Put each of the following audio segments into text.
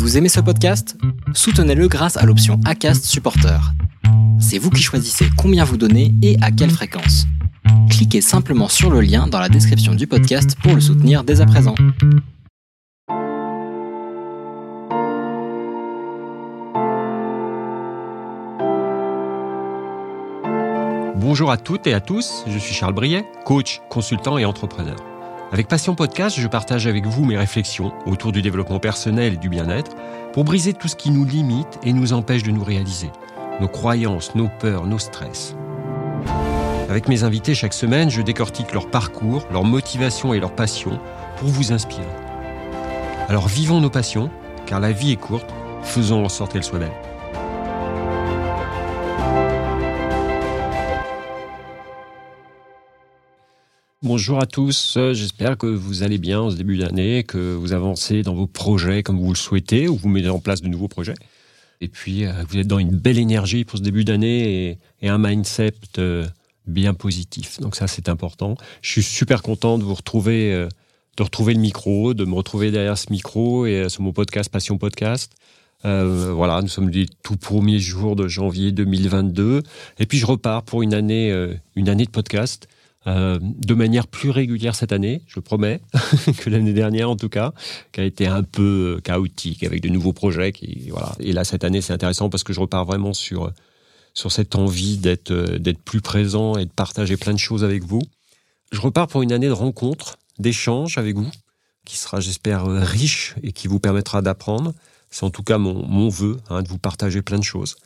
Vous aimez ce podcast? Soutenez-le grâce à l'option ACAST Supporter. C'est vous qui choisissez combien vous donnez et à quelle fréquence. Cliquez simplement sur le lien dans la description du podcast pour le soutenir dès à présent. Bonjour à toutes et à tous, je suis Charles Briet, coach, consultant et entrepreneur. Avec Passion Podcast, je partage avec vous mes réflexions autour du développement personnel et du bien-être pour briser tout ce qui nous limite et nous empêche de nous réaliser, nos croyances, nos peurs, nos stress. Avec mes invités chaque semaine, je décortique leur parcours, leur motivation et leur passion pour vous inspirer. Alors vivons nos passions, car la vie est courte, faisons en sorte qu'elle soit belle. Bonjour à tous, j'espère que vous allez bien en ce début d'année, que vous avancez dans vos projets comme vous le souhaitez, ou vous mettez en place de nouveaux projets. Et puis, euh, vous êtes dans une belle énergie pour ce début d'année et, un mindset euh, bien positif. Donc ça, c'est important. Je suis super content de vous retrouver, euh, de retrouver le micro, de me retrouver derrière ce micro et sur mon podcast Passion Podcast. voilà, nous sommes les tout premiers jours de janvier 2022. Et puis, je repars pour une année, une année de podcast. Euh, de manière plus régulière cette année, je promets, que l'année dernière en tout cas, qui a été un peu euh, chaotique avec de nouveaux projets. Qui, voilà. Et là, cette année, c'est intéressant parce que je repars vraiment sur, sur cette envie d'être, euh, d'être plus présent et de partager plein de choses avec vous. Je repars pour une année de rencontres, d'échanges avec vous, qui sera, j'espère, riche et qui vous permettra d'apprendre. C'est en tout cas mon, mon vœu, hein, de vous partager plein de choses.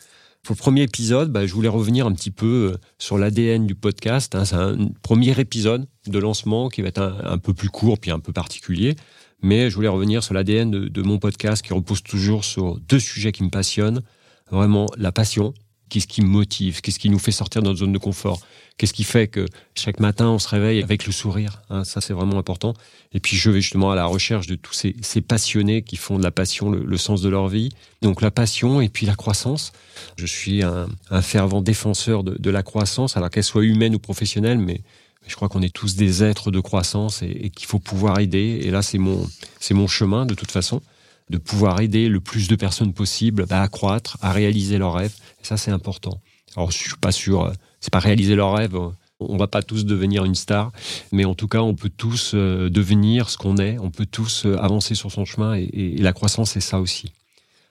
Pour le premier épisode, bah, je voulais revenir un petit peu euh, sur l'ADN du podcast. Hein. C'est un premier épisode de lancement qui va être un, peu plus court puis un peu particulier. Mais je voulais revenir sur l'ADN de, mon podcast qui repose toujours sur deux sujets qui me passionnent. Vraiment la passion Qu'est-ce qui motive Qu'est-ce qui nous fait sortir de notre zone de confort Qu'est-ce qui fait que chaque matin on se réveille avec le sourire hein, Ça c'est vraiment important. Et puis je vais justement à la recherche de tous ces, passionnés qui font de la passion le, sens de leur vie. Donc la passion et puis la croissance. Je suis un, fervent défenseur de, la croissance, alors qu'elle soit humaine ou professionnelle, mais je crois qu'on est tous des êtres de croissance et, et qu'il faut pouvoir aider. Et là c'est mon c'est mon chemin de toute façon de pouvoir aider le plus de personnes possible à croître, à réaliser leurs rêves. Et ça, c'est important. Alors, je suis pas sûr, euh, c'est pas réaliser leurs rêves. On va pas tous devenir une star, mais en tout cas, on peut tous euh, devenir ce qu'on est. On peut tous euh, avancer sur son chemin, et, la croissance, c'est ça aussi.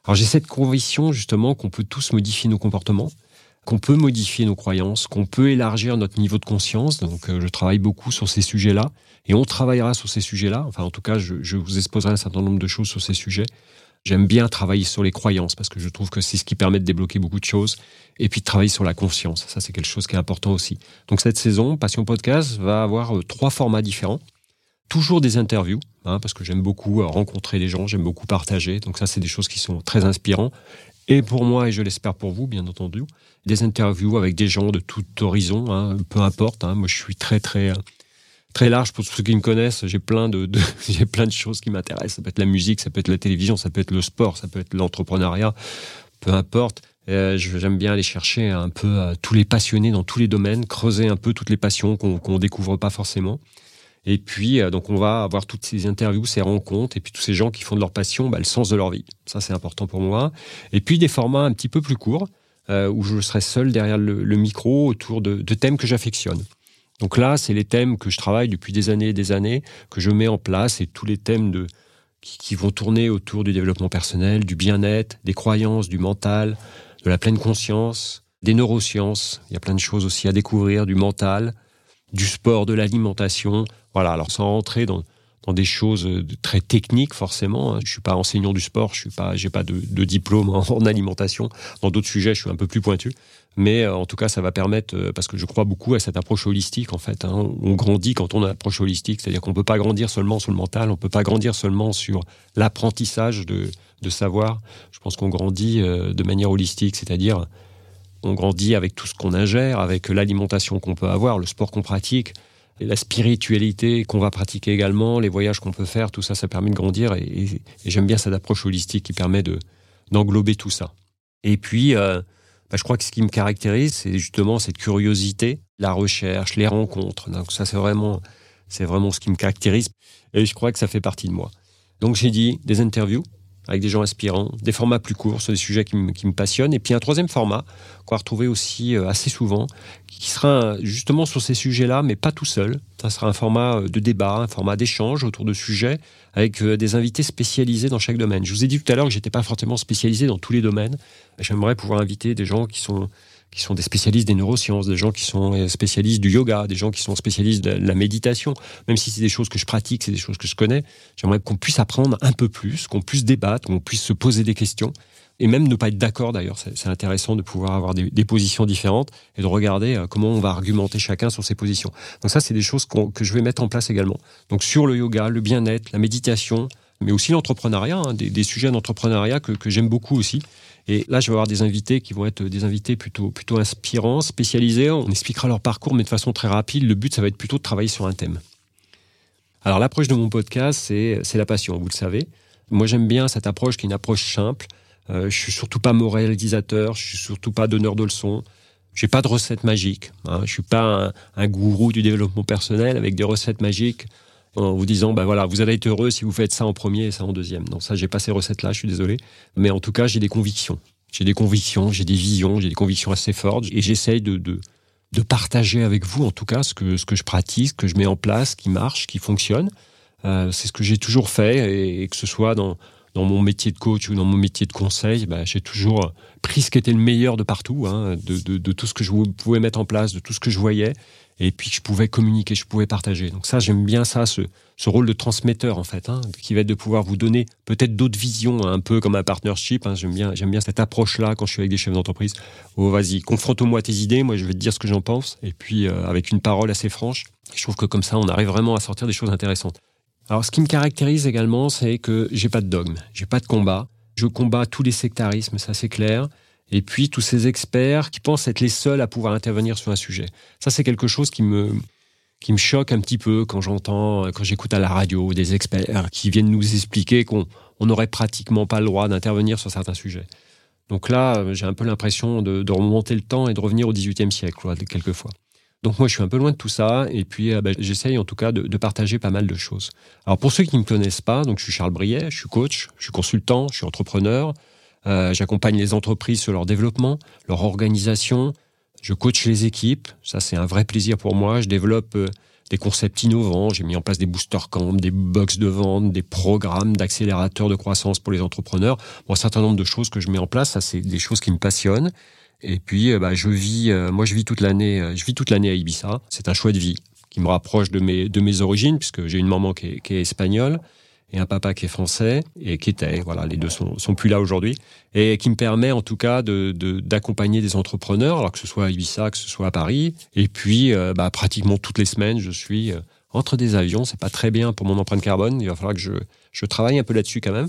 Alors, j'ai cette conviction justement qu'on peut tous modifier nos comportements, qu'on peut modifier nos croyances, qu'on peut élargir notre niveau de conscience. Donc, je travaille beaucoup sur ces sujets-là. Et on travaillera sur ces sujets-là. Enfin, en tout cas, je, vous exposerai un certain nombre de choses sur ces sujets. J'aime bien travailler sur les croyances parce que je trouve que c'est ce qui permet de débloquer beaucoup de choses. Et puis de travailler sur la conscience. Ça, c'est quelque chose qui est important aussi. Donc cette saison, Passion Podcast va avoir euh, trois formats différents. Toujours des interviews, hein, parce que j'aime beaucoup euh, rencontrer des gens, j'aime beaucoup partager. Donc ça, c'est des choses qui sont très inspirantes. Et pour moi, et je l'espère pour vous, bien entendu, des interviews avec des gens de tout horizon, hein, peu importe. Hein. Moi, je suis très, très euh, très large pour ceux qui me connaissent. J'ai plein de, plein de choses qui m'intéressent. Ça peut être la musique, ça peut être la télévision, ça peut être le sport, ça peut être l'entrepreneuriat, peu importe. Euh, J'aime bien aller chercher un peu euh, tous les passionnés dans tous les domaines, creuser un peu toutes les passions qu'on qu'on découvre pas forcément. Et puis, euh, donc, on va avoir toutes ces interviews, ces rencontres, et puis tous ces gens qui font de leur passion bah, le sens de leur vie. Ça, c'est important pour moi. Et puis, des formats un petit peu plus courts, euh, où je serai seul derrière le, micro autour de, de thèmes que j'affectionne. Donc là, c'est les thèmes que je travaille depuis des années et des années, que je mets en place, et tous les thèmes de, qui, vont tourner autour du développement personnel, du bien-être, des croyances, du mental, de la pleine conscience, des neurosciences. Il y a plein de choses aussi à découvrir, du mental, du sport, de l'alimentation. Voilà, alors sans rentrer dans, dans des choses très techniques forcément. Hein. Je suis pas enseignant du sport, je suis pas, pas de, diplôme en, alimentation. Dans d'autres sujets, je suis un peu plus pointu. Mais euh, en tout cas, ça va permettre, euh, parce que je crois beaucoup à cette approche holistique en fait. Hein. On grandit quand on a une approche holistique, c'est-à-dire qu'on peut pas grandir seulement sur le mental, on peut pas grandir seulement sur l'apprentissage de, de savoir. Je pense qu'on grandit euh, de manière holistique, c'est-à-dire on grandit avec tout ce qu'on ingère, avec l'alimentation qu'on peut avoir, le sport qu'on pratique la spiritualité qu'on va pratiquer également, les voyages qu'on peut faire, tout ça, ça permet de grandir. Et, j'aime bien cette approche holistique qui permet de d'englober tout ça. Et puis, euh, bah, je crois que ce qui me caractérise, c'est justement cette curiosité, la recherche, les rencontres. Donc ça, c'est vraiment, c'est vraiment ce qui me caractérise. Et je crois que ça fait partie de moi. Donc j'ai dit des interviews, avec des gens inspirants, des formats plus courts sur des sujets qui, me passionnent, et puis un troisième format qu'on va retrouver aussi euh, assez souvent, qui sera justement sur ces sujets-là, mais pas tout seul. Ça sera un format euh, de débat, un format d'échange autour de sujets, avec euh, des invités spécialisés dans chaque domaine. Je vous ai dit tout à l'heure que j'étais pas forcément spécialisé dans tous les domaines. J'aimerais pouvoir inviter des gens qui sont qui sont des spécialistes des neurosciences, des gens qui sont euh, spécialistes du yoga, des gens qui sont spécialistes de la méditation. Même si c'est des choses que je pratique, c'est des choses que je connais, j'aimerais qu'on puisse apprendre un peu plus, qu'on puisse débattre, qu'on puisse se poser des questions. Et même ne pas être d'accord d'ailleurs, c'est intéressant de pouvoir avoir des, positions différentes et de regarder euh, comment on va argumenter chacun sur ses positions. Donc ça, c'est des choses que je vais mettre en place également. Donc sur le yoga, le bien-être, la méditation, mais aussi l'entrepreneuriat, hein, des, sujets d'entrepreneuriat que, j'aime beaucoup aussi et là, je vais avoir des invités qui vont être des invités plutôt, inspirants, spécialisés. On expliquera leur parcours, mais de façon très rapide. Le but, ça va être plutôt de travailler sur un thème. Alors, l'approche de mon podcast, c'est la passion, vous le savez. Moi, j'aime bien cette approche qui est une approche simple. Euh, je suis surtout pas moralisateur, je suis surtout pas donneur de leçons. J'ai pas de recettes magiques. Hein. Je suis pas un, gourou du développement personnel avec des recettes magiques en vous disant, ben voilà, vous allez être heureux si vous faites ça en premier et ça en deuxième. Non, ça, j'ai pas ces recettes-là, je suis désolé. Mais en tout cas, j'ai des convictions. J'ai des convictions, j'ai des visions, j'ai des convictions assez fortes et j'essaye de, de, de, partager avec vous, en tout cas, ce que, ce que je pratique, ce que je mets en place, qui marche, qui fonctionne. Euh, c'est ce que j'ai toujours fait et, que ce soit dans, dans mon métier de coach ou dans mon métier de conseil, ben, j'ai toujours pris ce qui était le meilleur de partout, hein, de, tout ce que je pouvais mettre en place, de tout ce que je voyais, et puis je pouvais communiquer, je pouvais partager. Donc ça, j'aime bien ça, ce, rôle de transmetteur en fait, hein, qui va être de pouvoir vous donner peut-être d'autres visions, un peu comme un partnership. Hein. j'aime bien, j'aime bien cette approche-là quand je suis avec des chefs d'entreprise. Oh, vas-y, confronte-moi tes idées, moi je vais te dire ce que j'en pense, et puis euh, avec une parole assez franche. Je trouve que comme ça, on arrive vraiment à sortir des choses intéressantes. Alors, ce qui me caractérise également, c'est que j'ai pas de dogme, j'ai pas de combat. Je combats tous les sectarismes, ça c'est clair et puis tous ces experts qui pensent être les seuls à pouvoir intervenir sur un sujet. Ça, c'est quelque chose qui me, qui me choque un petit peu quand j'entends, quand j'écoute à la radio des experts qui viennent nous expliquer qu'on n'aurait pratiquement pas le droit d'intervenir sur certains sujets. Donc là, j'ai un peu l'impression de, remonter le temps et de revenir au XVIIIe siècle, quelquefois. Donc moi, je suis un peu loin de tout ça, et puis euh, ben, j'essaye en tout cas de, de, partager pas mal de choses. Alors pour ceux qui ne me connaissent pas, donc je suis Charles Briet, je suis coach, je suis consultant, je suis entrepreneur, euh, j'accompagne les entreprises sur leur développement, leur organisation. Je coach les équipes. Ça, c'est un vrai plaisir pour moi. Je développe euh, des concepts innovants. J'ai mis en place des booster camps, des box de vente, des programmes d'accélérateurs de croissance pour les entrepreneurs. Bon, un certain nombre de choses que je mets en place. Ça, c'est des choses qui me passionnent. Et puis, euh, bah, je vis, moi, je vis toute l'année, je vis toute l'année à Ibiza. C'est un choix de vie qui me rapproche de mes, de mes origines, puisque j'ai une maman qui est, qui est espagnole et un papa qui est français et qui était, voilà, les deux sont, sont plus là aujourd'hui, et qui me permet en tout cas de, d'accompagner des entrepreneurs, alors que ce soit à Ibiza, que ce soit à Paris, et puis euh, bah, pratiquement toutes les semaines, je suis euh, entre des avions, c'est pas très bien pour mon empreinte carbone, il va falloir que je, travaille un peu là-dessus quand même,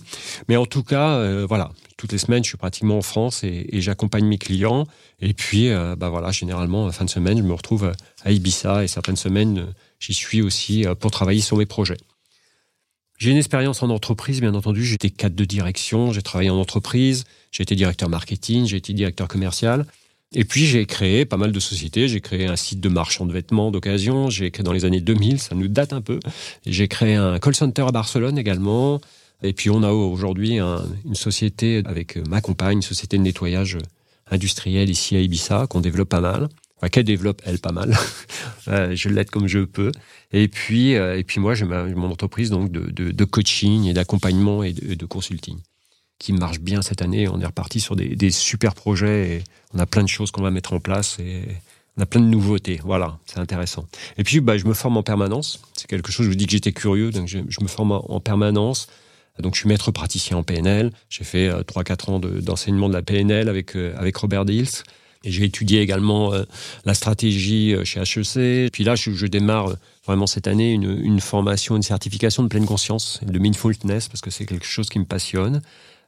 mais en tout cas, euh, voilà, toutes les semaines, je suis pratiquement en France et, j'accompagne mes clients, et puis, bah voilà, généralement, fin de semaine, je me retrouve à Ibiza, et certaines semaines, j'y suis aussi pour travailler sur mes projets. J'ai une expérience en entreprise, bien entendu. J'étais cadre de direction, j'ai travaillé en entreprise, j'ai été directeur marketing, j'ai été directeur commercial. Et puis j'ai créé pas mal de sociétés. J'ai créé un site de marchand de vêtements d'occasion. J'ai créé dans les années 2000, ça nous date un peu. J'ai créé un call center à Barcelone également. Et puis on a aujourd'hui une société avec ma compagne, une société de nettoyage industriel ici à Ibiza qu'on développe pas mal qu'elle développe elle pas mal. Euh, je l'aide comme je peux. Et puis, euh, et puis moi, j'ai mon entreprise donc de, coaching et d'accompagnement et de, consulting qui marche bien cette année. On est reparti sur des, super projets et on a plein de choses qu'on va mettre en place et on a plein de nouveautés. Voilà, c'est intéressant. Et puis, bah, je me forme en permanence. C'est quelque chose, je vous dis que j'étais curieux, donc je, me forme en permanence. Donc, je suis maître praticien en PNL. J'ai fait 3-4 euh, ans d'enseignement de, la PNL avec, avec Robert Dills. Et j'ai étudié également euh, la stratégie euh, chez HEC. Puis là, je, démarre euh, vraiment cette année une, une, formation, une certification de pleine conscience, de mindfulness, parce que c'est quelque chose qui me passionne.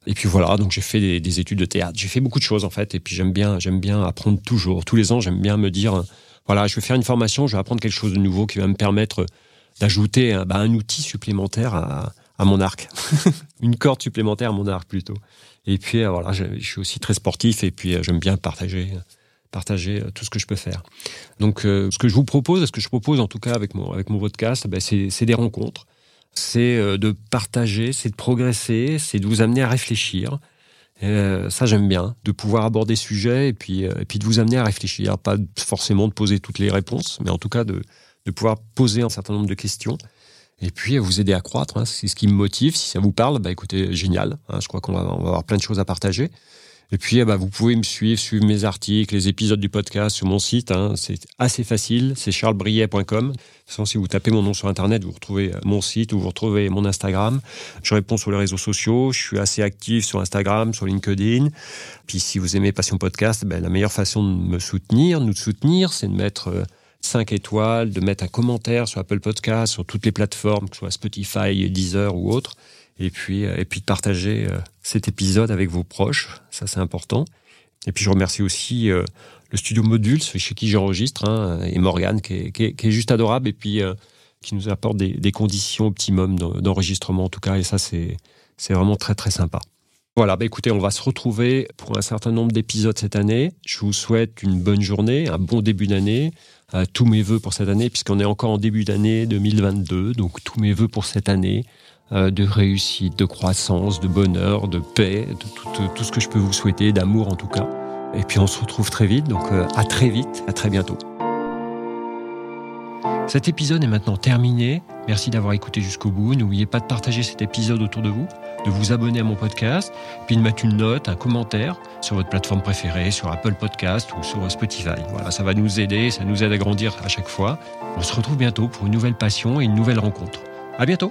Et puis voilà, donc j'ai fait des, des, études de théâtre. J'ai fait beaucoup de choses en fait. Et puis j'aime bien, j'aime bien apprendre toujours. Tous les ans, j'aime bien me dire, voilà, je vais faire une formation, je vais apprendre quelque chose de nouveau qui va me permettre d'ajouter bah, un outil supplémentaire à, mon arc, une corde supplémentaire à mon arc plutôt. Et puis euh, voilà, je, suis aussi très sportif et puis euh, j'aime bien partager partager euh, tout ce que je peux faire. Donc ce que je vous propose, ce que je propose en tout cas avec mon avec mon podcast, ben, c'est des rencontres. C'est euh, de partager, c'est de progresser, c'est de vous amener à réfléchir. Euh, ça, j'aime bien, de pouvoir aborder des sujets et puis, et puis de vous amener à réfléchir. Pas forcément de poser toutes les réponses, mais en tout cas de, de pouvoir poser un certain nombre de questions et puis vous aider à croître. Hein. c'est ce qui me motive. Si ça vous parle, bah écoutez, génial. Hein. je crois qu'on va, on va avoir plein de choses à partager. Et puis, eh ben, vous pouvez me suivre, suivre mes articles, les épisodes du podcast sur mon site. Hein. C'est assez facile, c'est charlesbriet.com. Si vous tapez mon nom sur Internet, vous retrouvez euh, mon site ou vous retrouvez mon Instagram. Je réponds sur les réseaux sociaux. Je suis assez actif sur Instagram, sur LinkedIn. Puis, si vous aimez Passion Podcast, ben, la meilleure façon de me soutenir, nous soutenir, c'est de mettre 5 euh, étoiles, de mettre un commentaire sur Apple Podcast, sur toutes les plateformes, que ce soit Spotify, Deezer ou autres et puis, euh, et puis de partager euh, cet épisode avec vos proches, ça c'est important. Et puis je remercie aussi euh, le studio Modules chez qui j'enregistre hein, et Morgane qui est, juste adorable et puis qui nous apporte des, des conditions optimum d'enregistrement en tout cas et ça c'est c'est vraiment très très sympa. Voilà, bah écoutez, on va se retrouver pour un certain nombre d'épisodes cette année. Je vous souhaite une bonne journée, un bon début d'année, tous mes voeux pour cette année, puisqu'on est encore en début d'année 2022, donc tous mes voeux pour cette année. Euh, de réussite, de croissance, de bonheur, de paix, de tout, ce que je peux vous souhaiter, d'amour en tout cas. Et puis on se retrouve très vite, donc euh, à très vite, à très bientôt. Cet épisode est maintenant terminé. Merci d'avoir écouté jusqu'au bout. N'oubliez pas de partager cet épisode autour de vous, de vous abonner à mon podcast, puis de mettre une note, un commentaire sur votre plateforme préférée, sur Apple Podcast ou sur Spotify. Voilà, ça va nous aider, ça nous aide à grandir à chaque fois. On se retrouve bientôt pour une nouvelle passion et une nouvelle rencontre. À bientôt!